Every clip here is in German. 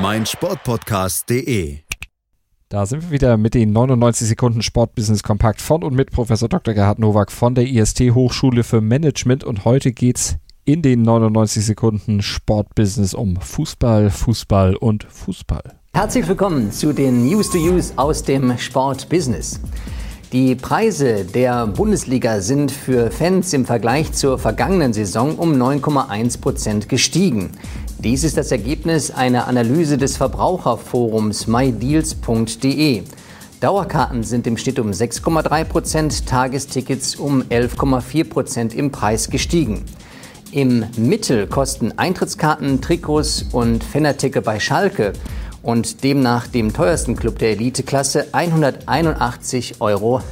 meinsportpodcast.de. Da sind wir wieder mit den 99 Sekunden Sportbusiness Kompakt von und mit Professor Dr. Gerhard Nowak von der IST Hochschule für Management und heute geht's in den 99 Sekunden Sportbusiness um Fußball, Fußball und Fußball. Herzlich willkommen zu den News to Use aus dem Sportbusiness. Die Preise der Bundesliga sind für Fans im Vergleich zur vergangenen Saison um 9,1 Prozent gestiegen. Dies ist das Ergebnis einer Analyse des Verbraucherforums mydeals.de. Dauerkarten sind im Schnitt um 6,3 Prozent, Tagestickets um 11,4 Prozent im Preis gestiegen. Im Mittel kosten Eintrittskarten, Trikots und Fanartikel bei Schalke und demnach dem teuersten Club der Eliteklasse 181,30 Euro.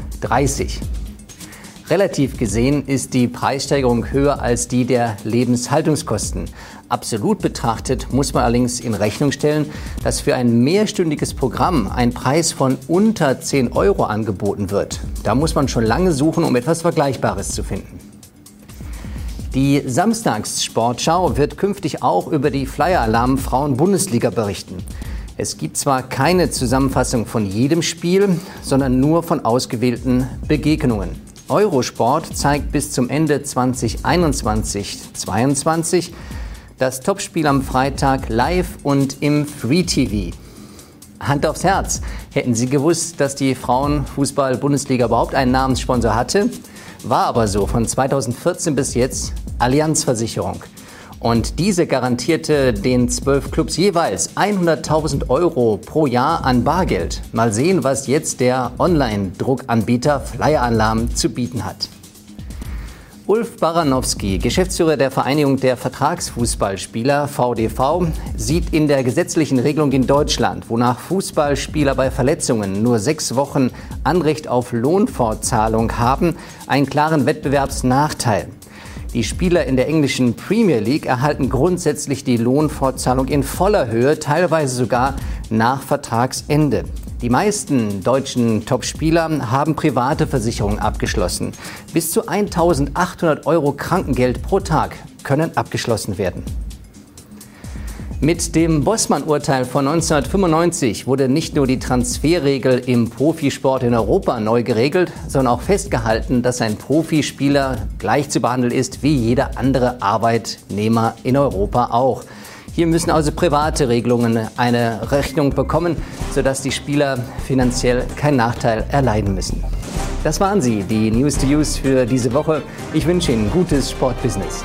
Relativ gesehen ist die Preissteigerung höher als die der Lebenshaltungskosten. Absolut betrachtet muss man allerdings in Rechnung stellen, dass für ein mehrstündiges Programm ein Preis von unter 10 Euro angeboten wird. Da muss man schon lange suchen, um etwas Vergleichbares zu finden. Die Samstagssportschau wird künftig auch über die Flyer-Alarm Frauen-Bundesliga berichten. Es gibt zwar keine Zusammenfassung von jedem Spiel, sondern nur von ausgewählten Begegnungen. Eurosport zeigt bis zum Ende 2021-22 das Topspiel am Freitag live und im Free TV. Hand aufs Herz. Hätten Sie gewusst, dass die Frauenfußball-Bundesliga überhaupt einen Namenssponsor hatte? War aber so von 2014 bis jetzt Allianzversicherung. Und diese garantierte den zwölf Clubs jeweils 100.000 Euro pro Jahr an Bargeld. Mal sehen, was jetzt der Online-Druckanbieter Flyer Alarm zu bieten hat. Ulf Baranowski, Geschäftsführer der Vereinigung der Vertragsfußballspieler VDV, sieht in der gesetzlichen Regelung in Deutschland, wonach Fußballspieler bei Verletzungen nur sechs Wochen Anrecht auf Lohnfortzahlung haben, einen klaren Wettbewerbsnachteil. Die Spieler in der englischen Premier League erhalten grundsätzlich die Lohnfortzahlung in voller Höhe, teilweise sogar nach Vertragsende. Die meisten deutschen Topspieler haben private Versicherungen abgeschlossen. Bis zu 1800 Euro Krankengeld pro Tag können abgeschlossen werden. Mit dem Bossmann-Urteil von 1995 wurde nicht nur die Transferregel im Profisport in Europa neu geregelt, sondern auch festgehalten, dass ein Profispieler gleich zu behandeln ist wie jeder andere Arbeitnehmer in Europa auch. Hier müssen also private Regelungen eine Rechnung bekommen, sodass die Spieler finanziell keinen Nachteil erleiden müssen. Das waren sie, die News to Use für diese Woche. Ich wünsche Ihnen gutes Sportbusiness.